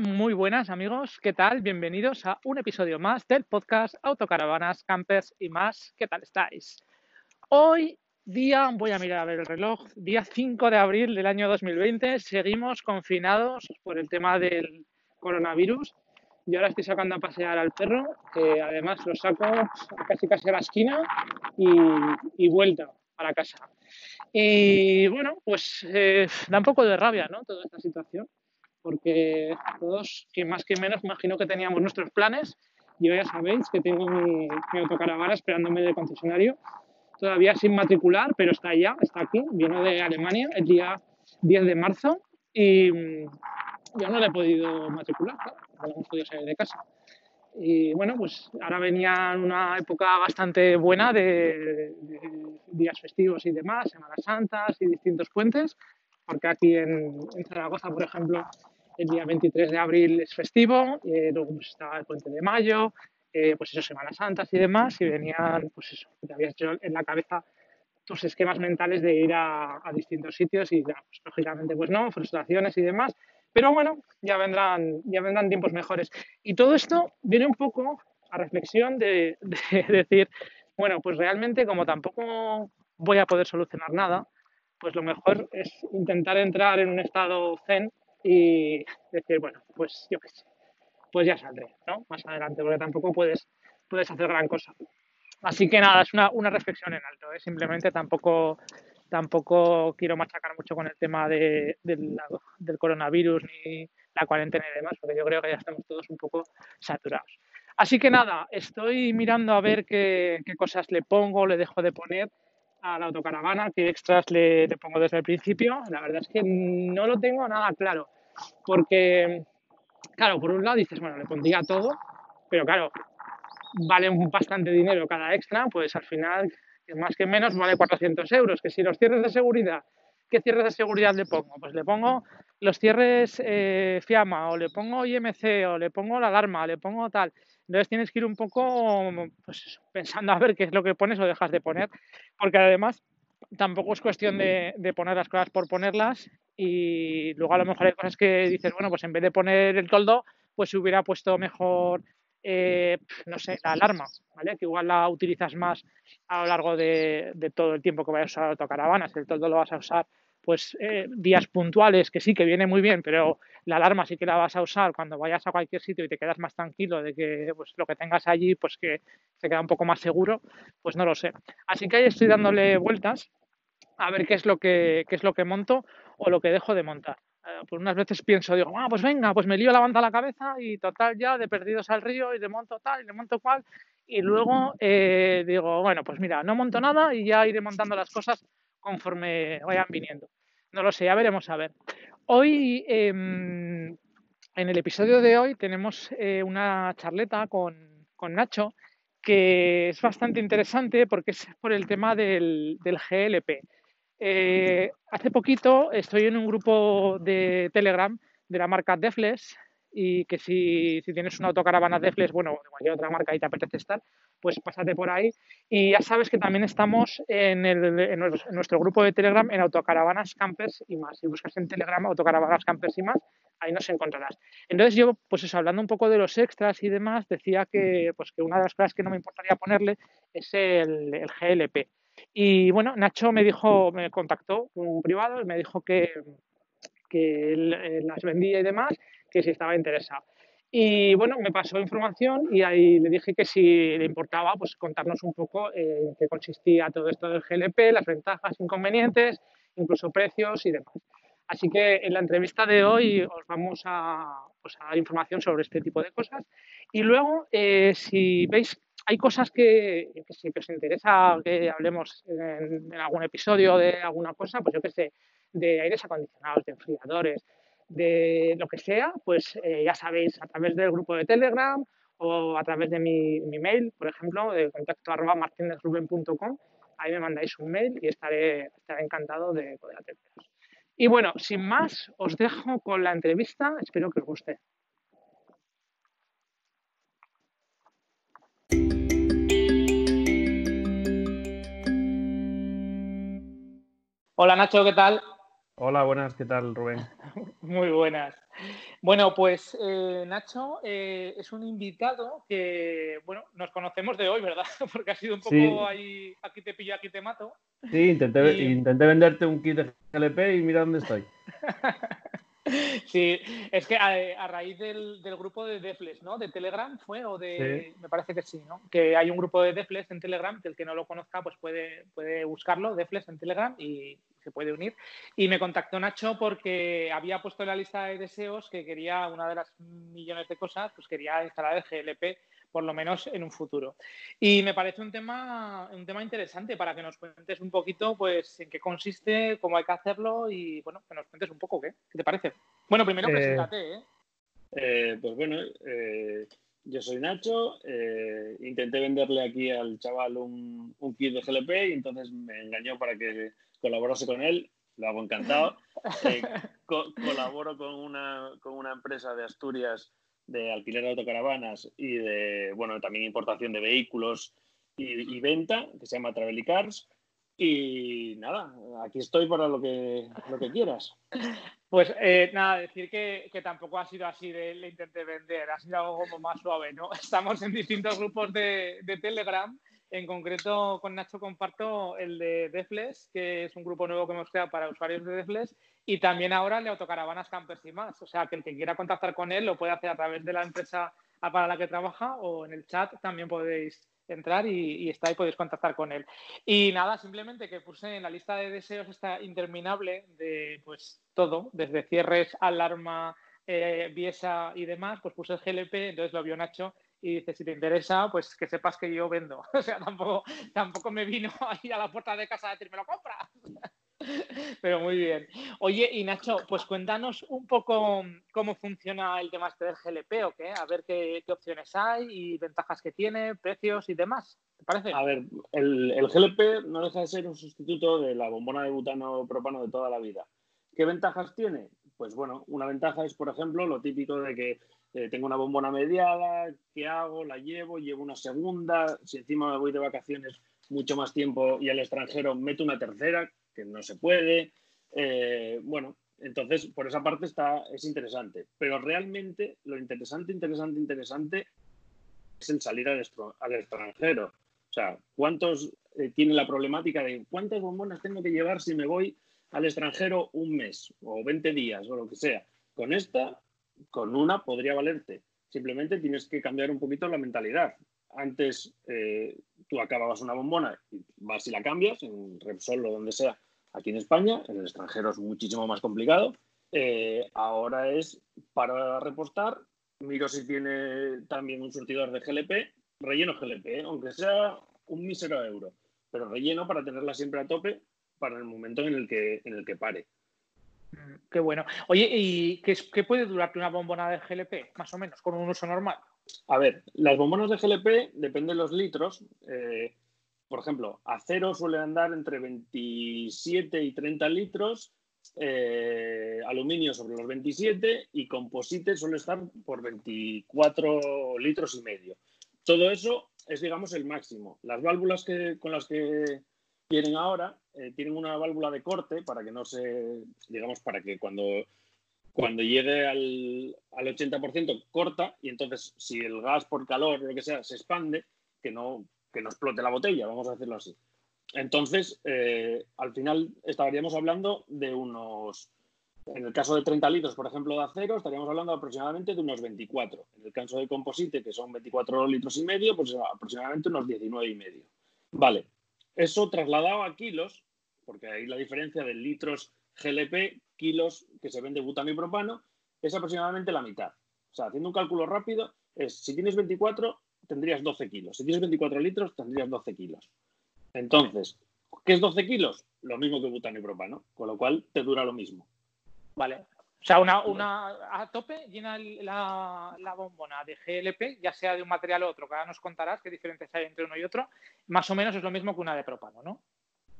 Muy buenas amigos, ¿qué tal? Bienvenidos a un episodio más del podcast Autocaravanas, Campers y más. ¿Qué tal estáis? Hoy día, voy a mirar a ver el reloj, día 5 de abril del año 2020, seguimos confinados por el tema del coronavirus. Yo ahora estoy sacando a pasear al perro, que además lo saco casi casi a la esquina y, y vuelta para casa. Y bueno, pues eh, da un poco de rabia, ¿no? Toda esta situación porque todos, que más que menos, imagino que teníamos nuestros planes. Yo ya sabéis que tengo mi, autocaravana esperándome del concesionario, todavía sin matricular, pero está ya, está aquí, viene de Alemania el día 10 de marzo y mm, yo no le he podido matricular, no hemos podido salir de casa. Y bueno, pues ahora venía una época bastante buena de, de días festivos y demás, Semanas Santas y distintos puentes, porque aquí en, en Zaragoza, por ejemplo, el día 23 de abril es festivo, eh, luego pues, estaba el puente de mayo, eh, pues eso, Semanas Santas y demás, y venían, pues eso, te habías hecho en la cabeza tus esquemas mentales de ir a, distintos sitios y pues, lógicamente pues no, frustraciones y demás, pero bueno, ya vendrán, ya vendrán tiempos mejores. Y todo esto viene un poco a reflexión de, de decir, bueno, pues realmente como tampoco voy a poder solucionar nada, pues lo mejor es intentar entrar en un estado zen y decir, bueno, pues yo qué sé, pues ya saldré, ¿no? Más adelante, porque tampoco puedes, puedes hacer gran cosa. Así que nada, es una, una reflexión en alto, ¿eh? simplemente tampoco, tampoco quiero machacar mucho con el tema de, del, del coronavirus ni la cuarentena y demás, porque yo creo que ya estamos todos un poco saturados. Así que nada, estoy mirando a ver qué, qué cosas le pongo, le dejo de poner a la autocaravana, qué extras le, le, pongo desde el principio. La verdad es que no lo tengo nada claro. Porque, claro, por un lado dices, bueno, le pondría todo, pero claro, vale bastante dinero cada extra, pues al final, más que menos, vale 400 euros. Que si los cierres de seguridad, ¿qué cierres de seguridad le pongo? Pues le pongo los cierres eh, FIAMA, o le pongo IMC, o le pongo la alarma, o le pongo tal. Entonces tienes que ir un poco pues, pensando a ver qué es lo que pones o dejas de poner, porque además tampoco es cuestión de, de, poner las cosas por ponerlas y luego a lo mejor hay cosas que dices, bueno, pues en vez de poner el toldo, pues se hubiera puesto mejor, eh, no sé, la alarma, ¿vale? Que igual la utilizas más a lo largo de, de todo el tiempo que vayas a usar autocaravanas. El toldo lo vas a usar pues eh, días puntuales, que sí, que viene muy bien, pero la alarma sí que la vas a usar cuando vayas a cualquier sitio y te quedas más tranquilo de que pues, lo que tengas allí, pues que se queda un poco más seguro, pues no lo sé. Así que ahí estoy dándole vueltas a ver qué es lo que, qué es lo que monto o lo que dejo de montar. Eh, pues unas veces pienso, digo, ah, pues venga, pues me lío la banda a la cabeza y total ya de perdidos al río y de monto tal y de monto cual. Y luego eh, digo, bueno, pues mira, no monto nada y ya iré montando las cosas conforme vayan viniendo. No lo sé, ya veremos a ver. Hoy, eh, en el episodio de hoy, tenemos eh, una charleta con, con, Nacho que es bastante interesante porque es por el tema del, del GLP. Eh, hace poquito estoy en un grupo de Telegram de la marca Defles y que si, si tienes una autocaravana Defles, bueno, de cualquier otra marca y te apetece estar, pues pásate por ahí. Y ya sabes que también estamos en, el, en, nuestro grupo de Telegram en autocaravanas, campers y más. Si buscas en Telegram autocaravanas, campers y más, ahí nos encontrarás. Entonces yo, pues eso, hablando un poco de los extras y demás, decía que, pues que una de las cosas que no me importaría ponerle es el, el GLP. Y bueno, Nacho me dijo, me contactó un privado y me dijo que, que él las vendía y demás que si estaba interesado. Y bueno, me pasó información y ahí le dije que si le importaba, pues contarnos un poco en qué consistía todo esto del GLP, las ventajas, inconvenientes, incluso precios y demás. Así que en la entrevista de hoy os vamos a, pues, a dar información sobre este tipo de cosas. Y luego, eh, si veis, hay cosas que, que, si os interesa que hablemos en, en, algún episodio de alguna cosa, pues yo que sé, de aires acondicionados, de enfriadores, de lo que sea, pues eh, ya sabéis, a través del grupo de Telegram o a través de mi, mi mail, por ejemplo, de contacto arroba martinezruben.com, ahí me mandáis un mail y estaré, estaré encantado de poder atenderos. Y bueno, sin más, os dejo con la entrevista, espero que os guste. Hola Nacho, ¿qué tal? Hola, buenas, ¿qué tal, Rubén? Muy buenas. Bueno, pues eh, Nacho eh, es un invitado que, bueno, nos conocemos de hoy, ¿verdad? Porque ha sido un poco ahí, aquí te pillo, aquí te mato. Sí, intenté, intenté venderte un kit de GLP y mira dónde estoy. Sí, es que a, raíz del, grupo de Defles, ¿no? De Telegram fue, o de. Me parece que sí, ¿no? Que hay un grupo de Defles en Telegram, que el que no lo conozca, pues puede, puede buscarlo, Defles en Telegram, y se puede unir. Y me contactó Nacho porque había puesto en la lista de deseos que quería, una de las millones de cosas, pues quería instalar el GLP por lo menos en un futuro. Y me parece un tema, un tema interesante para que nos cuentes un poquito pues en qué consiste, cómo hay que hacerlo y bueno, que nos cuentes un poco qué, ¿Qué te parece. Bueno, primero eh, preséntate, ¿eh? ¿eh? pues bueno, eh, yo soy Nacho, intenté venderle aquí al chaval un, un, kit de GLP y entonces me engañó para que colaborase con él, lo hago encantado. colaboro con una, con una empresa de Asturias de alquiler de autocaravanas y de, bueno, también importación de vehículos y, venta, que se llama Travel Cars. Y nada, aquí estoy para lo que, lo que quieras. Pues eh, nada, decir que, que, tampoco ha sido así de le intenté vender, ha sido algo como más suave, ¿no? Estamos en distintos grupos de, de Telegram en concreto, con Nacho comparto el de Defles, que es un grupo nuevo que hemos creado para usuarios de Defles, y también ahora el de autocaravanas, campers y más. O sea, que el que quiera contactar con él lo puede hacer a través de la empresa para la que trabaja o en el chat también podéis entrar y, está ahí, podéis contactar con él. Y nada, simplemente que puse en la lista de deseos esta interminable de pues todo, desde cierres, alarma, eh, Biesa y demás, pues puse el GLP, entonces lo vio Nacho y dice, si te interesa, pues que sepas que yo vendo. O sea, tampoco, tampoco me vino ahí a la puerta de casa a decirme lo compra. Pero muy bien. Oye, y Nacho, pues cuéntanos un poco cómo funciona el tema este del GLP o qué, a ver qué, opciones hay y ventajas que tiene, precios y demás. ¿Te parece? A ver, el, el, GLP no deja de ser un sustituto de la bombona de butano propano de toda la vida. ¿Qué ventajas tiene? Pues bueno, una ventaja es, por ejemplo, lo típico de que eh, tengo una bombona mediada, ¿qué hago? La llevo, llevo una segunda, si encima me voy de vacaciones mucho más tiempo y al extranjero meto una tercera, que no se puede. Eh, bueno, entonces por esa parte está, es interesante. Pero realmente lo interesante, interesante, interesante es el salir al, extranjero. O sea, ¿cuántos eh, tiene la problemática de cuántas bombonas tengo que llevar si me voy al extranjero un mes o 20 días o lo que sea? Con esta con una podría valerte. Simplemente tienes que cambiar un poquito la mentalidad. Antes eh, tú acababas una bombona y vas y la cambias, en Repsol o donde sea, aquí en España, en el extranjero es muchísimo más complicado. Eh, ahora es para repostar, miro si tiene también un surtidor de GLP, relleno GLP, ¿eh? aunque sea un mísero euro, pero relleno para tenerla siempre a tope para el momento en el que, en el que pare. Mm, qué bueno. Oye, ¿y qué, puede durarte una bombona de GLP, más o menos, con un uso normal? A ver, las bombonas de GLP depende de los litros. Eh, por ejemplo, acero suele andar entre 27 y 30 litros, eh, aluminio sobre los 27 y composite suele estar por 24 litros y medio. Todo eso es, digamos, el máximo. Las válvulas que, con las que tienen ahora, eh, tienen una válvula de corte para que no se, digamos, para que cuando, cuando llegue al, al 80% corta y entonces si el gas por calor o lo que sea se expande, que no, que no explote la botella, vamos a decirlo así. Entonces, eh, al final estaríamos hablando de unos, en el caso de 30 litros, por ejemplo, de acero, estaríamos hablando aproximadamente de unos 24. En el caso de composite, que son 24 litros y medio, pues aproximadamente unos 19 y medio. Vale, eso trasladado a kilos, porque ahí la diferencia de litros GLP, kilos que se vende butano y propano, es aproximadamente la mitad. O sea, haciendo un cálculo rápido, es si tienes 24, tendrías 12 kilos. Si tienes 24 litros, tendrías 12 kilos. Entonces, ¿qué es 12 kilos? Lo mismo que butano y propano, con lo cual te dura lo mismo. Vale, o sea, una, una a tope llena la, la, bombona de GLP, ya sea de un material u otro, que ahora nos contarás qué diferencias hay entre uno y otro, más o menos es lo mismo que una de propano, ¿no?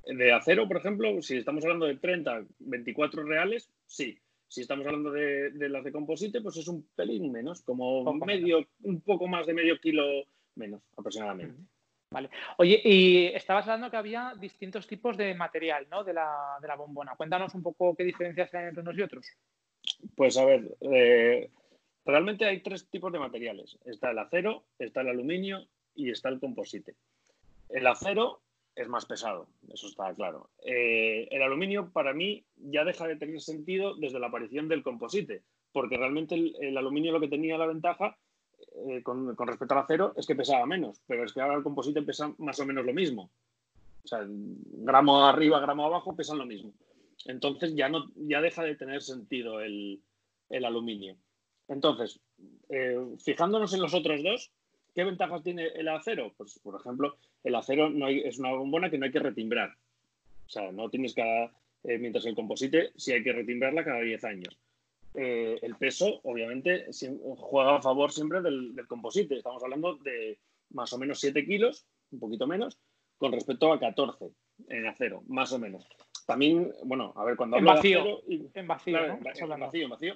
De acero, por ejemplo, si estamos hablando de 30, 24 reales, sí. Si estamos hablando de, las de composite, pues es un pelín menos, como medio, un poco más de medio kilo menos aproximadamente. Vale. Oye, y estabas hablando que había distintos tipos de material, ¿no? De la, de la bombona. Cuéntanos un poco qué diferencias hay entre unos y otros. Pues a ver, eh, realmente hay tres tipos de materiales. Está el acero, está el aluminio y está el composite. El acero es más pesado, eso está claro. Eh, el aluminio para mí ya deja de tener sentido desde la aparición del composite, porque realmente el, aluminio lo que tenía la ventaja eh, con, respecto al acero es que pesaba menos, pero es que ahora el composite pesa más o menos lo mismo. O sea, gramo arriba, gramo abajo pesan lo mismo. Entonces ya, no, ya deja de tener sentido el, aluminio. Entonces, eh, fijándonos en los otros dos, ¿qué ventajas tiene el acero? Pues, por ejemplo, el acero no es una bombona que no hay que retimbrar. O sea, no tienes que, eh, mientras el composite sí hay que retimbrarla cada 10 años. Eh, el peso, obviamente, juega a favor siempre del, composite. Estamos hablando de más o menos 7 kilos, un poquito menos, con respecto a 14 en acero, más o menos. También, bueno, a ver, cuando hablo en vacío, de acero... en vacío, en vacío, en vacío.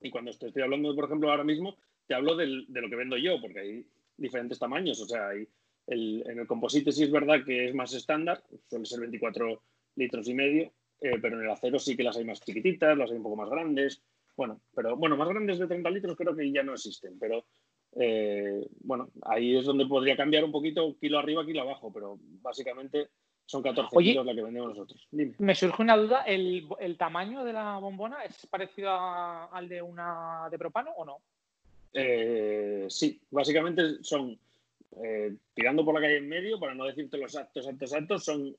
Y cuando te estoy hablando, por ejemplo, ahora mismo, te hablo de lo que vendo yo, porque hay diferentes tamaños. O sea, hay en el composite sí es verdad que es más estándar, suele ser 24 litros y medio, eh, pero en el acero sí que las hay más chiquititas, las hay un poco más grandes. Bueno, pero bueno, más grandes de 30 litros creo que ya no existen, pero eh, bueno, ahí es donde podría cambiar un poquito kilo arriba, kilo abajo, pero básicamente son 14 kilos la que vendemos nosotros. Me surge una duda, ¿el, tamaño de la bombona es parecido al de una de propano o no? Eh, sí, básicamente son eh, tirando por la calle en medio, para no decirte los actos, actos, actos, son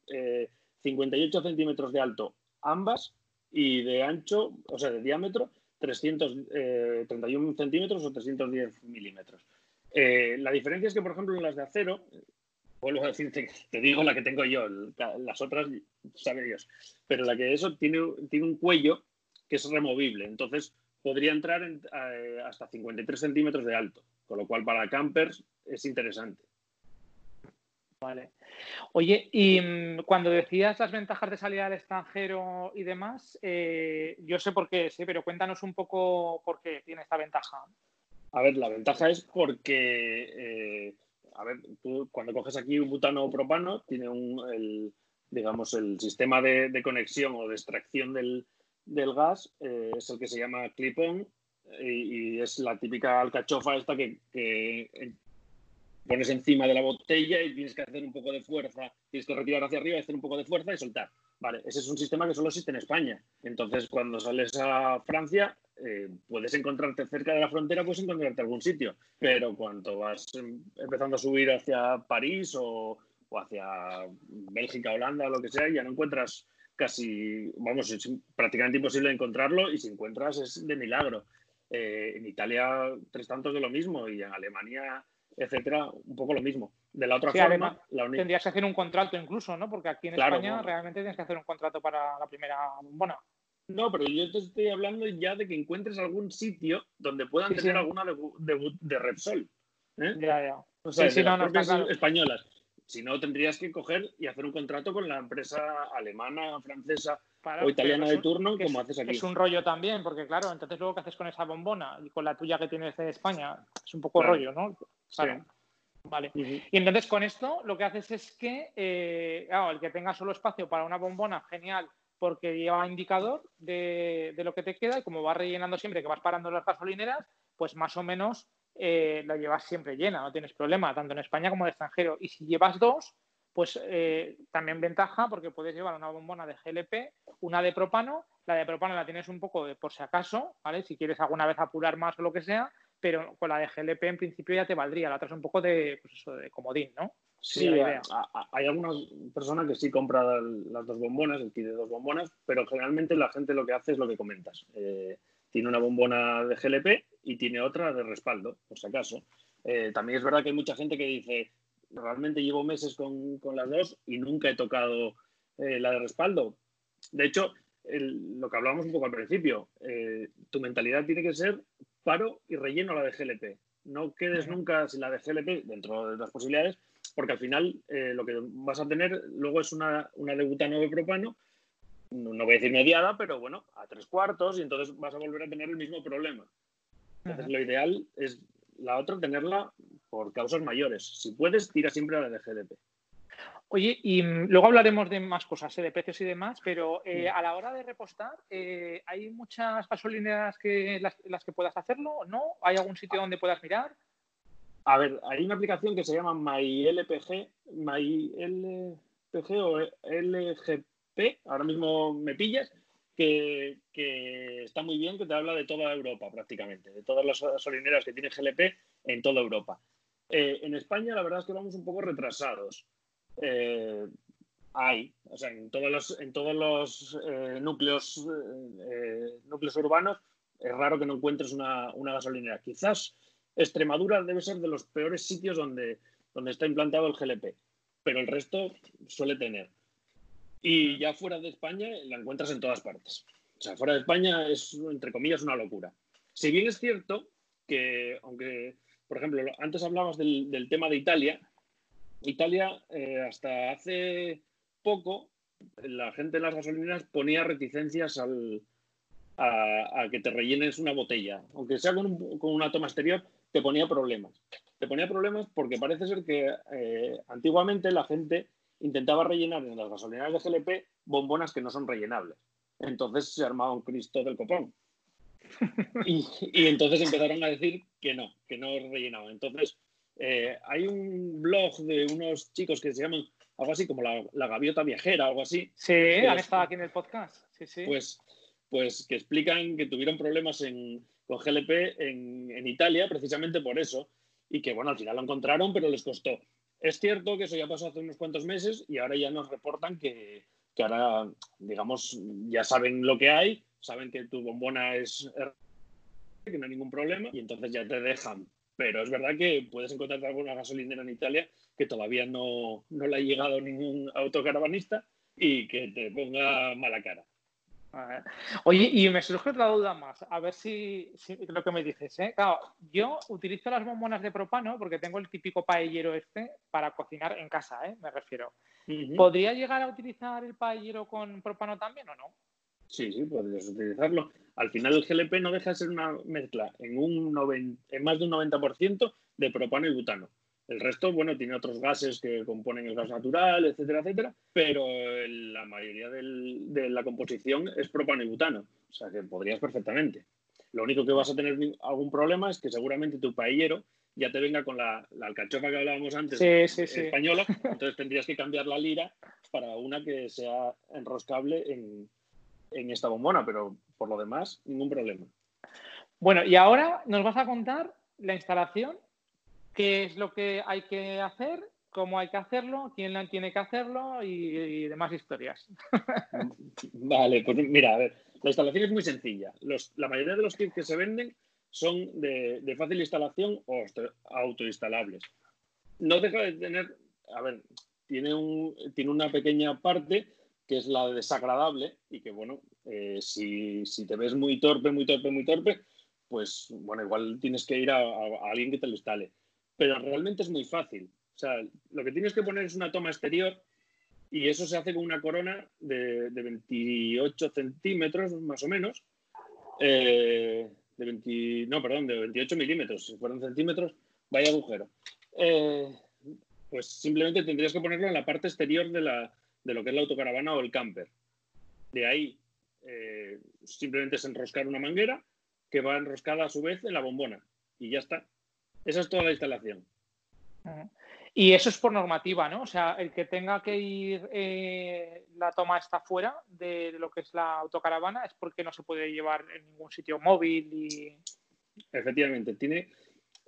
58 eh, centímetros de alto ambas y de ancho, o sea, de diámetro, 331 eh, centímetros o 310 milímetros. la diferencia es que, por ejemplo, en las de acero, vuelvo a decirte, te digo la que tengo yo, las otras sabe Dios, pero la que eso tiene, tiene un cuello que es removible, entonces podría entrar hasta 53 centímetros de alto. Con lo cual, para campers es interesante. Vale. Oye, y mm, cuando decías las ventajas de salir al extranjero y demás, eh, yo sé por qué, sí, pero cuéntanos un poco por qué tiene esta ventaja. A ver, la ventaja es porque, eh, a ver, tú cuando coges aquí un butano o propano, tiene un, el, digamos, el sistema de, conexión o de extracción del, gas, eh, es el que se llama clip-on, y, es la típica alcachofa esta que, pones encima de la botella y tienes que hacer un poco de fuerza, tienes que retirar hacia arriba, hacer un poco de fuerza y soltar. Vale, ese es un sistema que solo existe en España. Entonces, cuando sales a Francia, eh, puedes encontrarte cerca de la frontera, puedes encontrarte algún sitio, pero cuando vas em, empezando a subir hacia París o, o hacia Bélgica, Holanda o lo que sea, ya no encuentras casi, vamos, es prácticamente imposible encontrarlo y si encuentras es de milagro. Eh, en Italia tres tantos de lo mismo y en Alemania, etcétera, un poco lo mismo. De la otra forma, tendrías que hacer un contrato incluso, ¿no? Porque aquí en España realmente tienes que hacer un contrato para la primera bombona. No, pero yo te estoy hablando ya de que encuentres algún sitio donde puedan tener alguna de, de, Repsol. ¿eh? Ya, ya. O sea, de las españolas. Si no, tendrías que coger y hacer un contrato con la empresa alemana, francesa o italiana de turno, como haces aquí. Es un rollo también, porque claro, entonces luego, ¿qué haces con esa bombona? Y con la tuya que tienes de España, es un poco rollo, ¿no? Claro. Vale. Y entonces con esto lo que haces es que, eh, claro, el que tenga solo espacio para una bombona, genial, porque lleva indicador de, de, lo que te queda y como vas rellenando siempre que vas parando las gasolineras, pues más o menos eh, la llevas siempre llena, no tienes problema, tanto en España como en extranjero. Y si llevas dos, pues eh, también ventaja porque puedes llevar una bombona de GLP, una de propano. La de propano la tienes un poco de por si acaso, ¿vale? Si quieres alguna vez apurar más o lo que sea, pero con la de GLP en principio ya te valdría. La otra es un poco de, pues eso, de comodín, ¿no? Sí, hay algunas personas que sí compran las dos bombonas, el kit de dos bombonas, pero generalmente la gente lo que hace es lo que comentas. Eh, tiene una bombona de GLP y tiene otra de respaldo, por si acaso. Eh, también es verdad que hay mucha gente que dice, realmente llevo meses con, las dos y nunca he tocado eh, la de respaldo. De hecho, lo que hablábamos un poco al principio, eh, tu mentalidad tiene que ser paro y relleno la de GLP. No quedes nunca sin la de GLP dentro de las posibilidades, porque al final lo que vas a tener luego es una, una de butano de propano no voy a decir mediada, pero bueno, a tres cuartos y entonces vas a volver a tener el mismo problema. Entonces lo ideal es la otra tenerla por causas mayores. Si puedes, tira siempre a la de GLP. Oye, y mm, luego hablaremos de más cosas, ¿eh? de precios y demás, pero eh, a la hora de repostar, eh, ¿hay muchas gasolineras que las, que puedas hacerlo? ¿No? ¿Hay algún sitio donde puedas mirar? A ver, hay una aplicación que se llama MyLPG, MyLPG o LGP, ahora mismo me pillas, que, está muy bien, que te habla de toda Europa prácticamente, de todas las gasolineras que tiene GLP en toda Europa. en España la verdad es que vamos un poco retrasados. Eh, hay, o sea, en todos los, en todos los eh, núcleos, eh, núcleos urbanos es raro que no encuentres una, gasolinera. Quizás Extremadura debe ser de los peores sitios donde, donde está implantado el GLP, pero el resto suele tener. Y ya fuera de España la encuentras en todas partes. O sea, fuera de España es, entre comillas, una locura. Si bien es cierto que, aunque, por ejemplo, antes hablabas del tema de Italia, Italia, eh, hasta hace poco, la gente en las gasolineras ponía reticencias al, a, que te rellenes una botella. Aunque sea con, una toma exterior, te ponía problemas. Te ponía problemas porque parece ser que eh, antiguamente la gente intentaba rellenar en las gasolineras de GLP bombonas que no son rellenables. Entonces se armaba un Cristo del copón. Y, y, entonces empezaron a decir que no, que no rellenaban. Entonces, eh, hay un blog de unos chicos que se llaman algo así como la, gaviota viajera, algo así. Sí, han estado aquí en el podcast. Sí, sí. Pues, pues que explican que tuvieron problemas en, con GLP en, en, Italia precisamente por eso. Y que bueno, al final lo encontraron, pero les costó. Es cierto que eso ya pasó hace unos cuantos meses y ahora ya nos reportan que, que ahora, digamos, ya saben lo que hay, saben que tu bombona es que no hay ningún problema y entonces ya te dejan pero es verdad que puedes encontrar alguna gasolinera en Italia que todavía no, no le ha llegado ningún autocaravanista y que te ponga mala cara. Oye, y me surge otra duda más, a ver si, lo que me dices. ¿eh? Claro, yo utilizo las bombonas de propano porque tengo el típico paellero este para cocinar en casa, ¿eh? me refiero. ¿Podría llegar a utilizar el paellero con propano también o no? Sí, sí, podrías utilizarlo. Al final el GLP no deja de ser una mezcla en, un en más de un 90% de propano y butano. El resto, bueno, tiene otros gases que componen el gas natural, etcétera, etcétera, pero la mayoría de la composición es propano y butano. O sea que podrías perfectamente. Lo único que vas a tener algún problema es que seguramente tu paellero ya te venga con la, alcachofa que hablábamos antes, española, entonces tendrías que cambiar la lira para una que sea enroscable en, en esta bombona, pero por lo demás, ningún problema. Bueno, y ahora nos vas a contar la instalación, qué es lo que hay que hacer, cómo hay que hacerlo, quién tiene que hacerlo y, demás historias. Vale, pues mira, a ver, la instalación es muy sencilla. la mayoría de los kits que se venden son de, fácil instalación o autoinstalables. No deja de tener, a ver, tiene, un, tiene una pequeña parte que es la desagradable y que, bueno, eh, si, te ves muy torpe, muy torpe, muy torpe, pues, bueno, igual tienes que ir a, alguien que te lo instale. Pero realmente es muy fácil. O sea, lo que tienes que poner es una toma exterior y eso se hace con una corona de, 28 centímetros, más o menos. Eh, de 20, no, perdón, de 28 milímetros. Si fueran centímetros, vaya agujero. Eh, pues simplemente tendrías que ponerlo en la parte exterior de la, de lo que es la autocaravana o el camper. De ahí eh, simplemente es enroscar una manguera que va enroscada a su vez en la bombona y ya está. Esa es toda la instalación. Y eso es por normativa, ¿no? O sea, el que tenga que ir, eh, la toma está fuera de lo que es la autocaravana es porque no se puede llevar en ningún sitio móvil y... Efectivamente, tiene,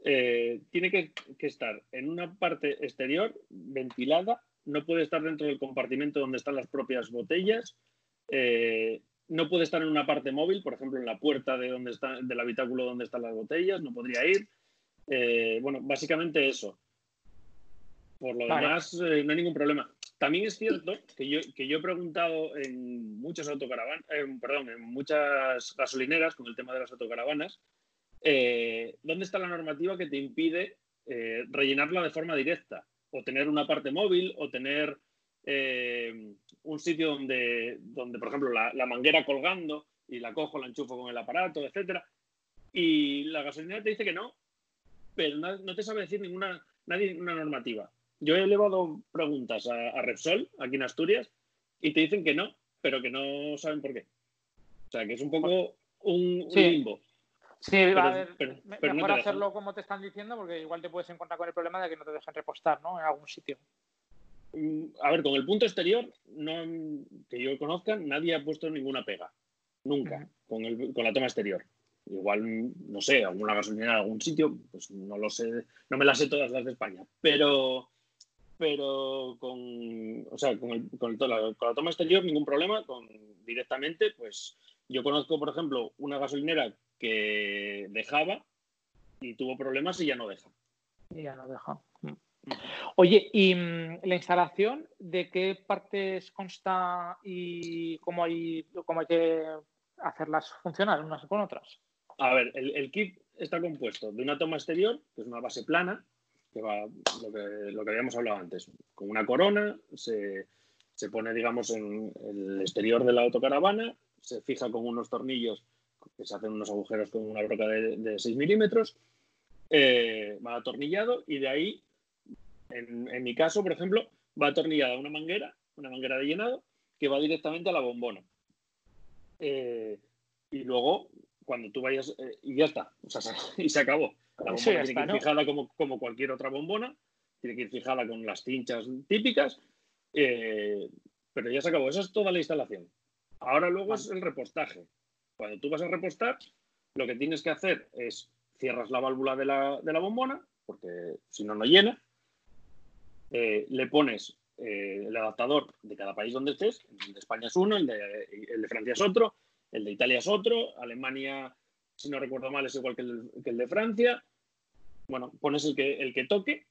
eh, tiene que, estar en una parte exterior ventilada no puede estar dentro del compartimento donde están las propias botellas, eh, no puede estar en una parte móvil, por ejemplo, en la puerta de donde está, del habitáculo donde están las botellas, no podría ir. Eh, bueno, básicamente eso. Por lo demás, eh, no hay ningún problema. También es cierto que yo, que yo he preguntado en muchas autocaravanas, perdón, en muchas gasolineras con el tema de las autocaravanas, ¿dónde está la normativa que te impide rellenarla de forma directa? o tener una parte móvil o tener eh, un sitio donde, donde por ejemplo, la, manguera colgando y la cojo, la enchufo con el aparato, etcétera. Y la gasolinera te dice que no, pero no, te sabe decir ninguna, nadie una normativa. Yo he elevado preguntas a, Repsol, aquí en Asturias, y te dicen que no, pero que no saben por qué. O sea, que es un poco un, limbo. Sí, va a ver, mejor hacerlo como te están diciendo, porque igual te puedes encontrar con el problema de que no te dejan repostar, ¿no? En algún sitio. Mm, a ver, con el punto exterior, no, que yo conozca, nadie ha puesto ninguna pega. Nunca, con, el, con la toma exterior. Igual, no sé, alguna gasolinera en algún sitio, pues no lo sé, no me las sé todas las de España, pero, pero con, o sea, con, con, la, con la toma exterior ningún problema, con, directamente, pues yo conozco, por ejemplo, una gasolinera que dejaba y tuvo problemas y ya no deja. Ya no deja. Oye, ¿y mm, la instalación de qué partes consta y cómo hay, cómo hay que hacerlas funcionar unas con otras? A ver, el, kit está compuesto de una toma exterior, que es una base plana, que va lo que, habíamos hablado antes, con una corona, se, pone, digamos, en el exterior de la autocaravana, se fija con unos tornillos que se hacen unos agujeros con una broca de, 6 milímetros, eh, va atornillado y de ahí en, mi caso, por ejemplo, va atornillada una manguera, una manguera de llenado, que va directamente a la bombona. Eh, y luego, cuando tú vayas, eh, y ya está, o sea, y se acabó. La bombona tiene que ir fijada como, como, cualquier otra bombona, tiene que ir fijada con las cinchas típicas, eh, pero ya se acabó. Esa es toda la instalación. Ahora luego es el repostaje. Cuando tú vas a repostar, lo que tienes que hacer es cierras la válvula de la, de la bombona, porque si no, no llena, eh, le pones eh, el adaptador de cada país donde estés, el de España es uno, el de, Francia es otro, el de Italia es otro, Alemania, si no recuerdo mal, es igual que el, de Francia. Bueno, pones el que, el que toque,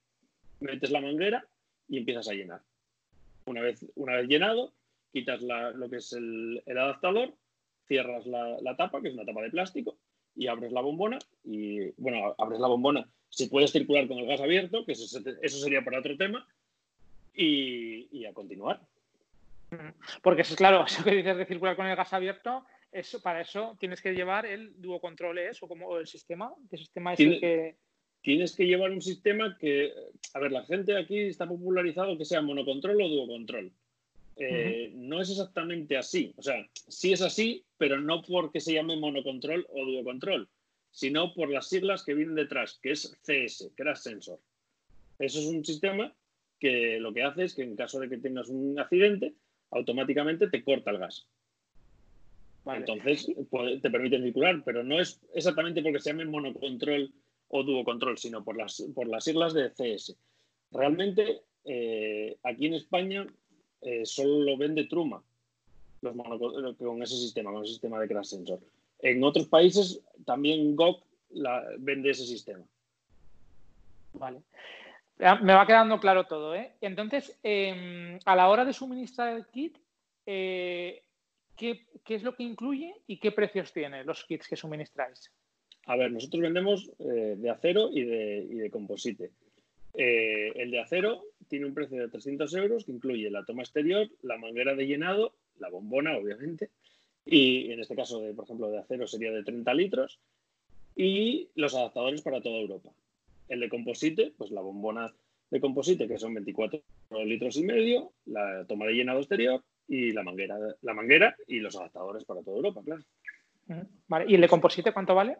metes la manguera y empiezas a llenar. Una vez, una vez llenado, quitas lo que es el, adaptador, cierras la, la, tapa, que es una tapa de plástico, y abres la bombona. Y bueno, abres la bombona si puedes circular con el gas abierto, que eso, sería para otro tema, y, a continuar. Porque es claro, eso que dices de circular con el gas abierto, eso, para eso tienes que llevar el duocontrol ¿es? o como el sistema, ¿qué sistema es el que tienes que llevar un sistema que, a ver, la gente aquí está popularizado que sea monocontrol o duocontrol. Eh, no es exactamente así. O sea, sí es así, pero no porque se llame monocontrol o duocontrol sino por las siglas que vienen detrás, que es CS, Crash Sensor. Eso es un sistema que lo que hace es que en caso de que tengas un accidente, automáticamente te corta el gas. Entonces te permite circular, pero no es exactamente porque se llame monocontrol o duocontrol, sino por las, por las siglas de CS. Realmente eh, aquí en España eh, solo lo vende Truma los con ese sistema, con el sistema de crash sensor. En otros países también GOG vende ese sistema. Vale. Me va quedando claro todo. ¿eh? Entonces, em, a la hora de suministrar el kit, eh, ¿qué, es lo que incluye y qué precios tiene los kits que suministráis? A ver, nosotros vendemos eh, de acero y de, composite. Eh, el de acero tiene un precio de 300 euros que incluye la toma exterior, la manguera de llenado, la bombona, obviamente, y en este caso, de, por ejemplo, de acero sería de 30 litros, y los adaptadores para toda Europa. El de composite, pues la bombona de composite, que son 24 litros y medio, la toma de llenado exterior y la manguera, la manguera y los adaptadores para toda Europa, claro. Vale. ¿Y el de composite cuánto vale?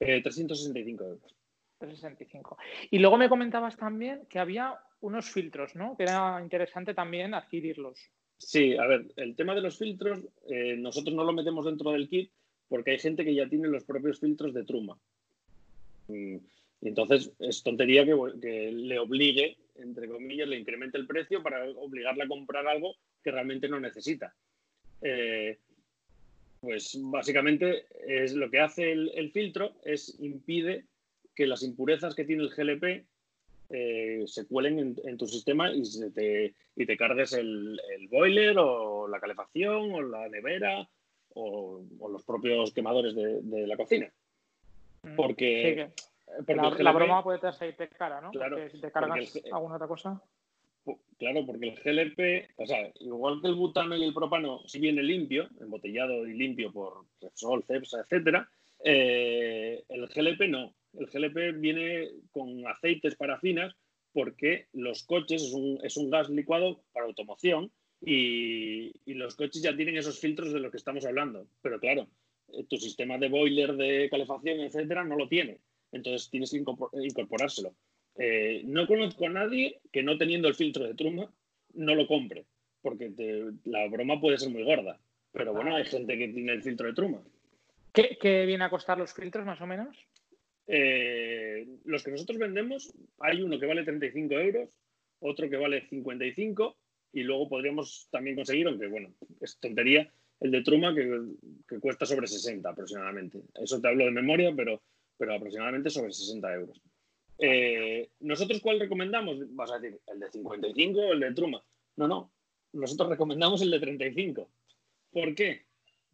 365 eh, euros. 365. Y luego me comentabas también que había unos filtros, ¿no? Que era interesante también adquirirlos. Sí, a ver, el tema de los filtros, eh, nosotros no lo metemos dentro del kit porque hay gente que ya tiene los propios filtros de Truma. Mm, y entonces es tontería que, le obligue, entre comillas, le incremente el precio para obligarle a comprar algo que realmente no necesita. Eh, pues básicamente es lo que hace el, filtro es impide que las impurezas que tiene el GLP eh, se cuelen en, tu sistema y, te, y te cargues el, boiler o la calefacción o la nevera o, los propios quemadores de, la cocina. Mm, porque, la, broma puede ser cara, ¿no? Claro, si te cargas alguna otra cosa. Claro, porque el GLP, o sea, igual que el butano y el propano, si viene limpio, embotellado y limpio por Repsol, Cepsa, etcétera, eh, el GLP no. El GLP viene con aceites parafinas porque los coches es un, es un gas licuado para automoción y, y, los coches ya tienen esos filtros de los que estamos hablando. Pero claro, eh, tu sistema de boiler, de calefacción, etcétera, no lo tiene. Entonces tienes que incorporárselo. Eh, no conozco a nadie que no teniendo el filtro de Truma no lo compre, porque la broma puede ser muy gorda. Pero bueno, hay gente que tiene el filtro de Truma. ¿Qué, qué viene a costar los filtros más o menos? Eh, los que nosotros vendemos, hay uno que vale 35 euros, otro que vale 55 y luego podríamos también conseguir, aunque bueno, es tontería, el de Truma que, que cuesta sobre 60 aproximadamente. Eso te hablo de memoria, pero, pero aproximadamente sobre 60 euros. Eh, ¿Nosotros cuál recomendamos? Vas a decir, ¿el de 55 o el de Truma? No, no. Nosotros recomendamos el de 35. ¿Por qué?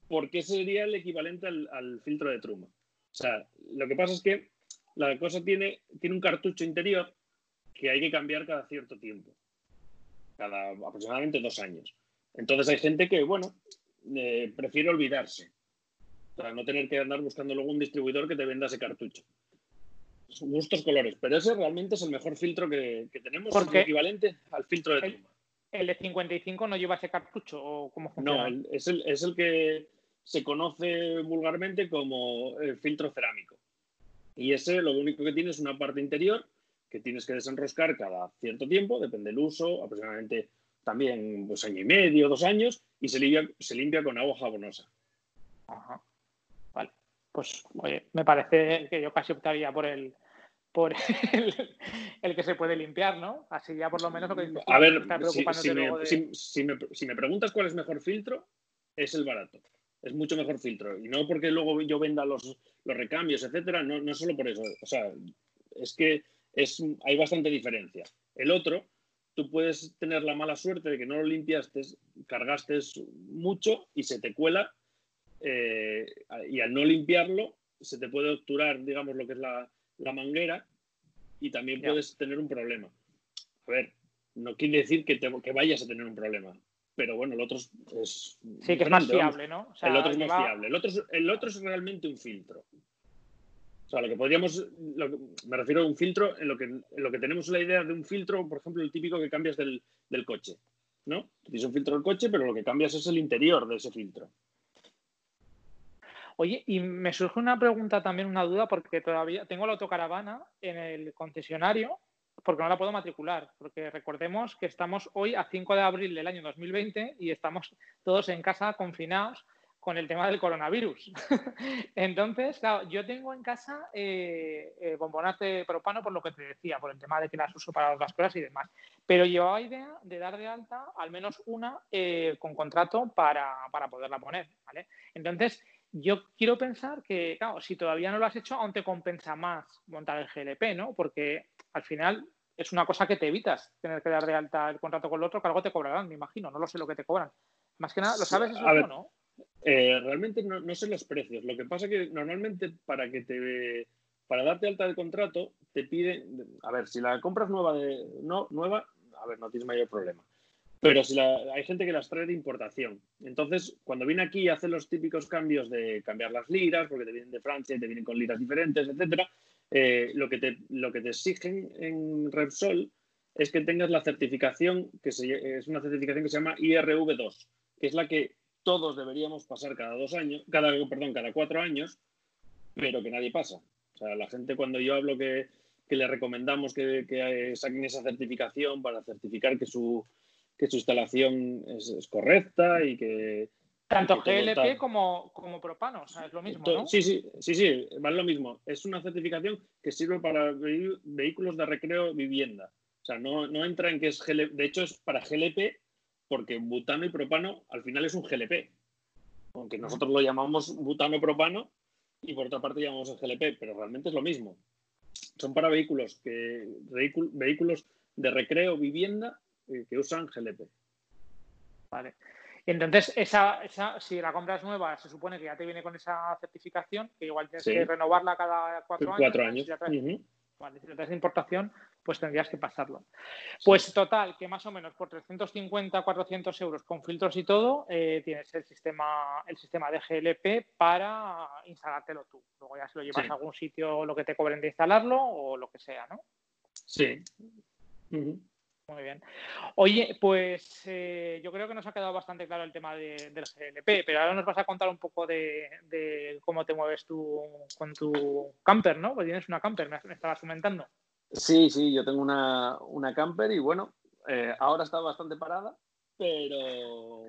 Porque sería el equivalente al, filtro de Truma. O sea, lo que pasa es que la cosa tiene, tiene un cartucho interior que hay que cambiar cada cierto tiempo, cada aproximadamente dos años. Entonces hay gente que, bueno, eh, prefiere olvidarse para no tener que andar buscando luego un distribuidor que te venda ese cartucho. Gustos colores, pero ese realmente es el mejor filtro que, que tenemos, Porque es el equivalente al filtro de el, Truma. ¿El de 55 no lleva ese cartucho o cómo funciona? No, es, el, es el que se conoce vulgarmente como el filtro cerámico. Y ese lo único que tiene es una parte interior que tienes que desenroscar cada cierto tiempo, depende del uso, aproximadamente también pues, año y medio, dos años, y se limpia, se limpia con agua jabonosa. Ajá. Pues, oye, me parece que yo casi optaría por el por el, el que se puede limpiar, ¿no? Así ya por lo menos lo que A ver, si, si, me, de... si, me, si me preguntas cuál es mejor filtro, es el barato es mucho mejor filtro. Y no porque luego yo venda los, los recambios, etcétera, no, no solo por eso. O sea, es que es, hay bastante diferencia. El otro, tú puedes tener la mala suerte de que no lo limpiaste, cargaste mucho y se te cuela. Eh, y al no limpiarlo, se te puede obturar, digamos, lo que es la, la manguera y también yeah. puedes tener un problema. A ver, no quiere decir que, te, que vayas a tener un problema pero bueno, el otro es. es sí, que es más fiable, ¿no? O sea, el otro es más va... fiable. El otro es, el otro es realmente un filtro. O sea, lo que podríamos. Lo que, me refiero a un filtro en lo, que, en lo que tenemos la idea de un filtro, por ejemplo, el típico que cambias del, del coche. ¿No? Tienes un filtro del coche, pero lo que cambias es el interior de ese filtro. Oye, y me surge una pregunta también, una duda, porque todavía tengo la autocaravana en el concesionario porque no la puedo matricular, porque recordemos que estamos hoy a 5 de abril del año 2020 y estamos todos en casa confinados con el tema del coronavirus. Entonces, claro, yo tengo en casa eh, eh, de propano por lo que te decía, por el tema de que las uso para las cosas y demás. Pero llevaba idea de dar de alta al menos una eh, con contrato para, para, poderla poner, ¿vale? Entonces, yo quiero pensar que, claro, si todavía no lo has hecho, aún te compensa más montar el GLP, ¿no? Porque al final es una cosa que te evitas tener que dar de alta el contrato con el otro, que algo te cobrarán, me imagino, no lo sé lo que te cobran. Más que nada, ¿lo sabes eso no? Eh, realmente no, no, sé los precios. Lo que pasa es que normalmente para que te para darte alta de contrato te piden, a ver, si la compras nueva de no nueva, a ver, no tienes mayor problema. Pero si la, hay gente que las trae de importación. Entonces, cuando viene aquí hace los típicos cambios de cambiar las liras, porque te vienen de Francia y te vienen con liras diferentes, etcétera, eh, lo, que te, lo que te exigen en Repsol es que tengas la certificación, que se, es una certificación que se llama IRV2, que es la que todos deberíamos pasar cada dos años, cada, perdón, cada cuatro años, pero que nadie pasa. O sea, la gente cuando yo hablo que, que le recomendamos que, que, saquen esa certificación para certificar que su, que su instalación es, es correcta y que, tanto GLP como, como propano, o sea, es lo mismo, ¿no? Sí, sí, sí, sí, vale lo mismo. Es una certificación que sirve para vehículos de recreo vivienda. O sea, no, no entra en que es GLP, de hecho es para GLP porque butano y propano al final es un GLP. Aunque nosotros lo llamamos butano propano y por otra parte llamamos el GLP, pero realmente es lo mismo. Son para vehículos que vehículos de recreo vivienda que usan GLP. Vale. Entonces, esa, esa, si la compra es nueva, se supone que ya te viene con esa certificación, que igual tienes sí. que renovarla cada cuatro años. Cuatro años. Si, la traes, uh -huh. Vale, si traes de importación, pues tendrías que pasarlo. Pues total, que más o menos por 350, 400 euros con filtros y todo, eh, tienes el sistema, el sistema de GLP para instalártelo tú. Luego ya se lo llevas a algún sitio lo que te cobren de instalarlo o lo que sea, ¿no? Sí. Muy bien. Oye, pues eh, yo creo que nos ha quedado bastante claro el tema del GLP, pero ahora nos vas a contar un poco de, cómo te mueves tú con tu camper, ¿no? Porque tienes una camper, me, estabas comentando. Sí, sí, yo tengo una, camper y bueno, eh, ahora está bastante parada, pero,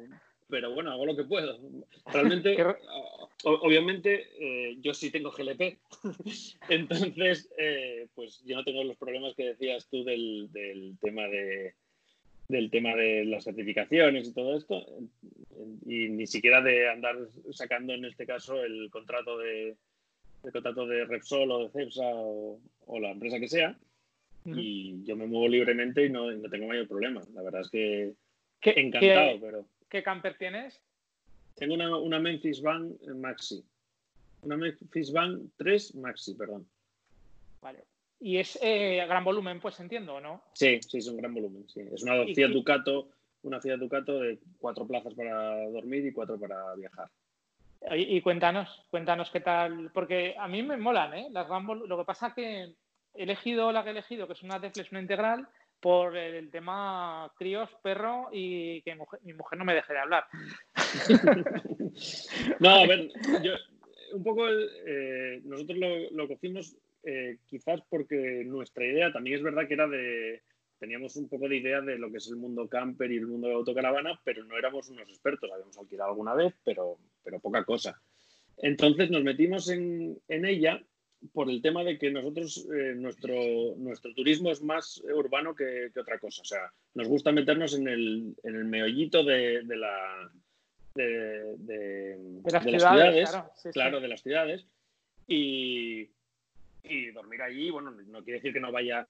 pero bueno, hago lo que puedo. Realmente, obviamente, eh, yo sí tengo GLP. Entonces, eh, pues yo no tengo los problemas que decías tú del, tema de del tema de las certificaciones y todo esto, y ni siquiera de andar sacando en este caso el contrato de el contrato de Repsol o de Cepsa o, la empresa que sea, y yo me muevo libremente y no, tengo mayor problema. La verdad es que encantado, pero ¿Qué camper tienes? Tengo una, Memphis Van Maxi. Una Memphis Van 3 Maxi, perdón. Vale. ¿Y es eh, gran volumen, pues entiendo, no? Sí, sí, es un gran volumen. Sí. Es una Fiat Ducato, una Fiat Ducato de cuatro plazas para dormir y cuatro para viajar. Y, cuéntanos, cuéntanos qué tal, porque a mí me molan, ¿eh? Las lo que pasa que he elegido la que he elegido, que es una Deflex, una integral, por el tema críos, perro y que mi mujer, no me deje de hablar. no, a ver, yo, un poco eh, nosotros lo, cogimos eh, quizás porque nuestra idea también es verdad que era de, teníamos un poco de idea de lo que es el mundo camper y el mundo de autocaravana, pero no éramos unos expertos, habíamos alquilado alguna vez, pero, pero poca cosa. Entonces nos metimos en, en ella por el tema de que nosotros, eh, nuestro, nuestro turismo es más urbano que, otra cosa. O sea, nos gusta meternos en el, en el meollito de, la, de, las, ciudades, claro, de las ciudades. Y, y, dormir allí, bueno, no quiere decir que no vaya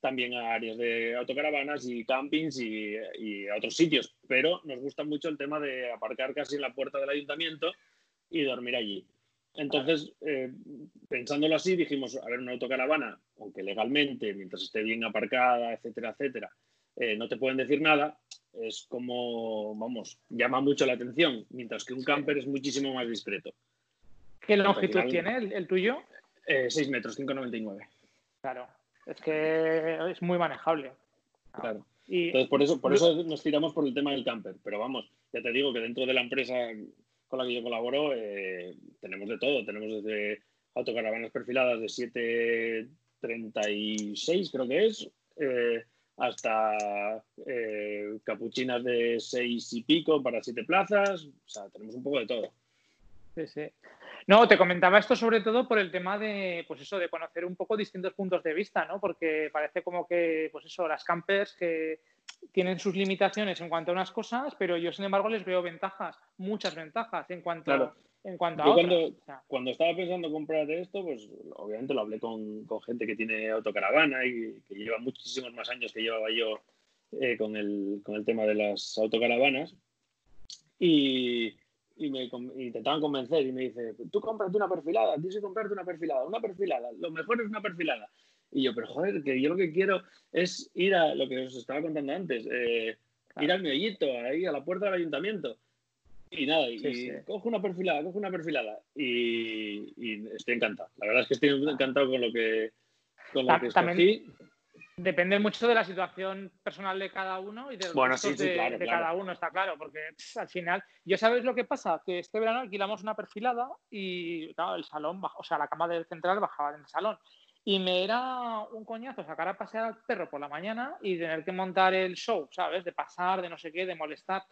también a áreas de autocaravanas y campings y, y, a otros sitios, pero nos gusta mucho el tema de aparcar casi en la puerta del ayuntamiento y dormir allí. Entonces, eh, pensándolo así, dijimos, a ver, una autocaravana, aunque legalmente, mientras esté bien aparcada, etcétera, etcétera, eh, no te pueden decir nada, es como, vamos, llama mucho la atención, mientras que un camper es muchísimo más discreto. ¿Qué longitud tiene el, tuyo? 6 eh, metros, 5,99. Claro, es que es muy manejable. Claro. Entonces, por eso, por eso nos tiramos por el tema del camper. Pero vamos, ya te digo que dentro de la empresa con la que yo colaboro, eh, tenemos de todo. Tenemos desde autocaravanas perfiladas de 736, creo que es, eh, hasta eh, capuchinas de 6 y pico para 7 plazas. O sea, tenemos un poco de todo. Sí, sí. No, te comentaba esto sobre todo por el tema de, pues eso, de conocer un poco distintos puntos de vista, ¿no? Porque parece como que, pues eso, las campers que tienen sus limitaciones en cuanto a unas cosas, pero yo, sin embargo, les veo ventajas, muchas ventajas en cuanto, en cuanto a cuando, cuando estaba pensando comprar esto, pues obviamente lo hablé con, gente que tiene autocaravana y que lleva muchísimos más años que llevaba yo eh, con, el, con el tema de las autocaravanas. Y, y me intentaban convencer y me dice, tú cómprate una perfilada, tienes que comprarte una perfilada, una perfilada, lo mejor es una perfilada. Y yo, pero joder, que yo lo que quiero es ir a lo que os estaba contando antes, eh, ir al meollito, ahí a la puerta del ayuntamiento. Y nada, y, cojo una perfilada, cojo una perfilada. Y, estoy encantado. La verdad es que estoy encantado con lo que, con lo que escogí. Depende mucho de la situación personal de cada uno y de los bueno, de, cada uno, está claro, porque al final, ¿yo sabes lo que pasa? Que este verano alquilamos una perfilada y claro, el salón, o sea, la cama del central bajaba en el salón. Y me era un coñazo sacar a pasear al perro por la mañana y tener que montar el show, ¿sabes? De pasar, de no sé qué, de molestar,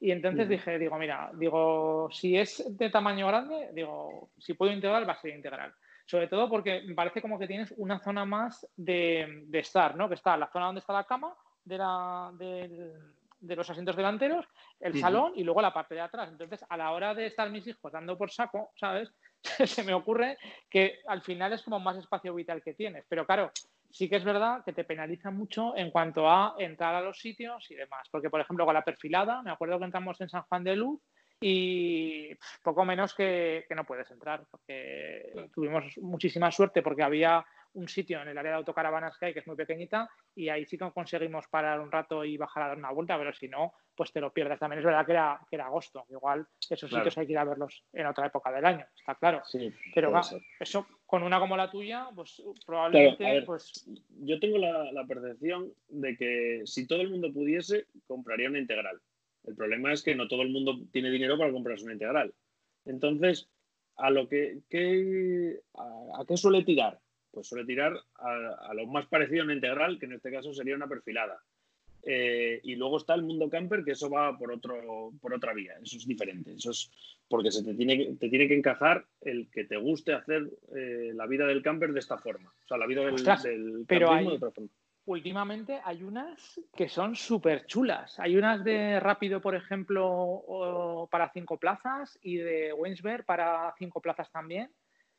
Y entonces dije, digo, mira, digo, si es de tamaño grande, digo, si puedo integrar, va a ser integral. Sobre todo porque me parece como que tienes una zona más de, de estar, ¿no? Que está la zona donde está la cama de, la, de, los asientos delanteros, el salón y luego la parte de atrás. Entonces, a la hora de estar mis hijos dando por saco, ¿sabes? se me ocurre que al final es como más espacio vital que tienes. Pero claro, sí que es verdad que te penaliza mucho en cuanto a entrar a los sitios y demás. Porque, por ejemplo, con la perfilada, me acuerdo que entramos en San Juan de Luz y poco menos que, no puedes entrar. Porque tuvimos muchísima suerte porque había un sitio en el área de autocaravanas que hay, que es muy pequeñita, y ahí sí que conseguimos parar un rato y bajar a dar una vuelta, pero si no, pues te lo pierdes. También es verdad que era, que era agosto, igual esos sitios hay que ir a verlos en otra época del año, está claro. Sí, pero va, eso con una como la tuya, pues probablemente... pues... Yo tengo la, la percepción de que si todo el mundo pudiese, compraría una integral. El problema es que no todo el mundo tiene dinero para comprarse una integral. Entonces, a lo que, a, qué suele tirar? Pues suele tirar a, lo más parecido a una integral, que en este caso sería una perfilada. Eh, y luego está el mundo camper, que eso va por otro, por otra vía, eso es diferente. Eso es porque se te tiene, te tiene que encajar el que te guste hacer eh, la vida del camper de esta forma. O sea, la vida del, del pero de otra forma últimamente hay unas que son súper chulas. Hay unas de Rápido, por ejemplo, para cinco plazas y de Wensberg para cinco plazas también.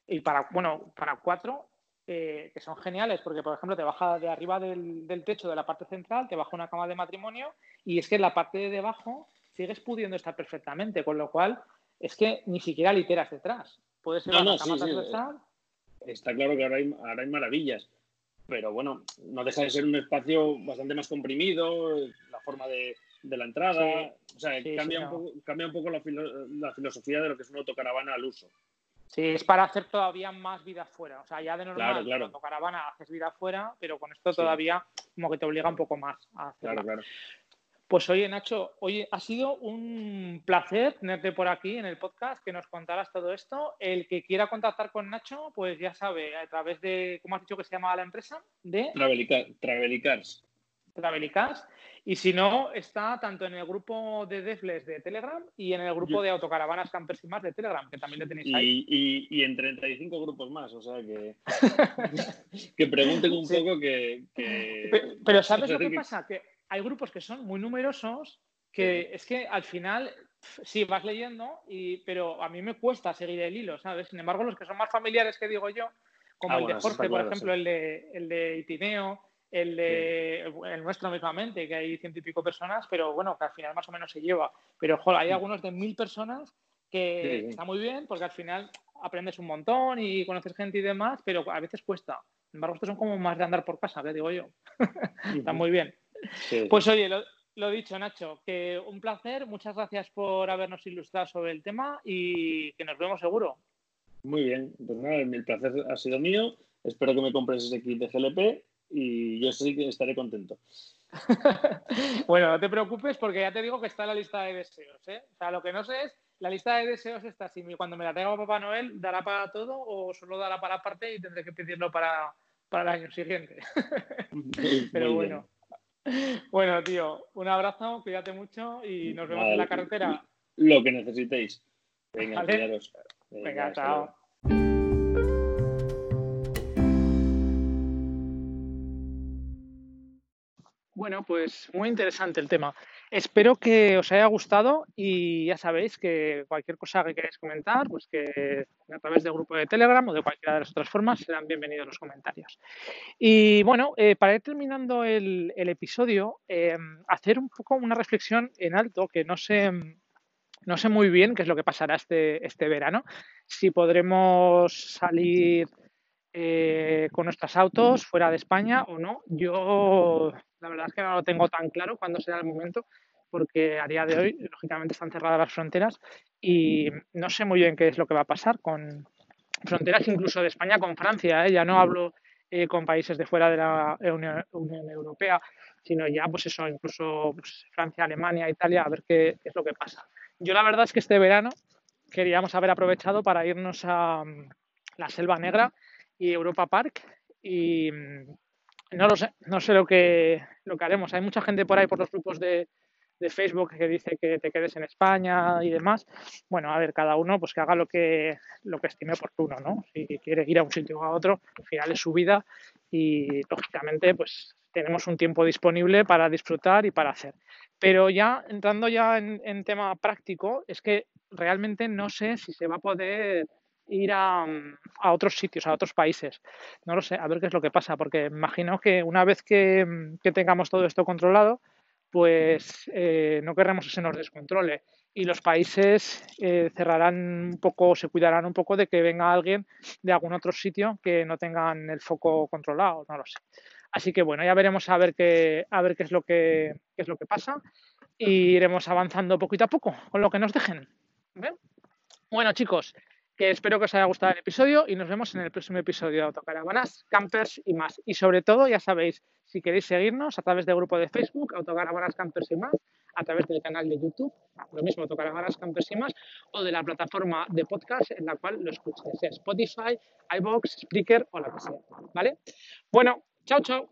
Y para, bueno, para cuatro, eh, que son geniales, porque, por ejemplo, te baja de arriba del, techo de la parte central, te baja una cama de matrimonio y es que en la parte de debajo sigues pudiendo estar perfectamente, con lo cual es que ni siquiera literas detrás. Puedes ser una cama transversal. Está claro que ahora hay maravillas pero bueno, no deja de ser un espacio bastante más comprimido, la forma de, la entrada, o sea, cambia, un poco, cambia, un poco, la, filosofía de lo que es una autocaravana al uso. Sí, es para hacer todavía más vida fuera. O sea, ya de normal, claro, autocaravana haces vida fuera, pero con esto todavía como que te obliga un poco más a hacerla. Claro, claro. Pues oye, Nacho, oye, ha sido un placer tenerte por aquí en el podcast, que nos contaras todo esto. El que quiera contactar con Nacho, pues ya sabe, a través de, ¿cómo has dicho que se llama la empresa? De Travelicars. Travelicars. Y si no, está tanto en el grupo de Defles de Telegram y en el grupo de autocaravanas campers y más de Telegram, que también le tenéis ahí. Y, en 35 grupos más, o sea que, que pregunten un poco que, Pero, ¿sabes lo que pasa? Que hay grupos que son muy numerosos que es que al final sí vas leyendo, y, pero a mí me cuesta seguir el hilo, ¿sabes? Sin embargo, los que son más familiares que digo yo, como ah, el de Jorge, por ejemplo, el, de, el de Itineo, el de el nuestro mismamente, que hay ciento y pico personas, pero bueno, que al final más o menos se lleva. Pero joder, hay algunos de mil personas que está muy bien, porque al final aprendes un montón y conoces gente y demás, pero a veces cuesta. Sin embargo, estos son como más de andar por casa, que digo yo. Está muy bien. Pues oye, lo, dicho, Nacho, que un placer, muchas gracias por habernos ilustrado sobre el tema y que nos vemos seguro. Muy bien, pues nada, el placer ha sido mío. Espero que me compres ese kit de GLP y yo sí que estaré contento. bueno, no te preocupes porque ya te digo que está en la lista de deseos. ¿eh? O sea, lo que no sé es, la lista de deseos está si cuando me la traiga Papá Noel, ¿dará para todo o solo dará para parte y tendré que pedirlo para, el año siguiente? Pero bueno. Bueno, tío, un abrazo, cuídate mucho y nos vemos en la carretera. Lo que necesitéis. Venga, Venga, chao. Bueno, pues muy interesante el tema. Espero que os haya gustado y ya sabéis que cualquier cosa que queráis comentar, pues que a través del grupo de Telegram o de cualquiera de las otras formas serán bienvenidos los comentarios. Y bueno, eh, para ir terminando el, episodio, eh, hacer un poco una reflexión en alto que no sé, no sé muy bien qué es lo que pasará este, este verano, si podremos salir eh, con nuestros autos fuera de España o no. Yo la verdad es que no lo tengo tan claro cuándo será el momento, porque a día de hoy, lógicamente, están cerradas las fronteras y no sé muy bien qué es lo que va a pasar con fronteras incluso de España con Francia. ¿eh? Ya no hablo eh, con países de fuera de la Unión, Europea, sino ya, pues eso, incluso pues, Francia, Alemania, Italia, a ver qué, qué es lo que pasa. Yo la verdad es que este verano queríamos haber aprovechado para irnos a mm, la Selva Negra y Europa Park y mm, no lo sé, no sé lo que, lo que haremos. Hay mucha gente por ahí por los grupos de, de Facebook que dice que te quedes en España y demás. Bueno, a ver, cada uno pues que haga lo que, lo que estime oportuno, ¿no? Si quiere ir a un sitio o a otro, al final es su vida y lógicamente pues tenemos un tiempo disponible para disfrutar y para hacer. Pero ya entrando ya en, en tema práctico, es que realmente no sé si se va a poder ir a, a, otros sitios, a otros países. No lo sé, a ver qué es lo que pasa, porque imagino que una vez que, que tengamos todo esto controlado, pues eh, no querremos que se nos descontrole y los países eh, cerrarán un poco, se cuidarán un poco de que venga alguien de algún otro sitio que no tengan el foco controlado, no lo sé. Así que bueno, ya veremos a ver qué, a ver qué es lo que qué es lo que pasa y iremos avanzando poquito a poco con lo que nos dejen. Bueno, chicos, que espero que os haya gustado el episodio y nos vemos en el próximo episodio de Autocaravanas, Campers y más. Y sobre todo, ya sabéis, si queréis seguirnos a través del grupo de Facebook, Autocaravanas, Campers y más, a través del canal de YouTube, lo mismo, Autocaravanas, Campers y más, o de la plataforma de podcast en la cual lo escuchéis, sea Spotify, iBox, Spreaker o la que sea. ¿Vale? Bueno, chao, chao.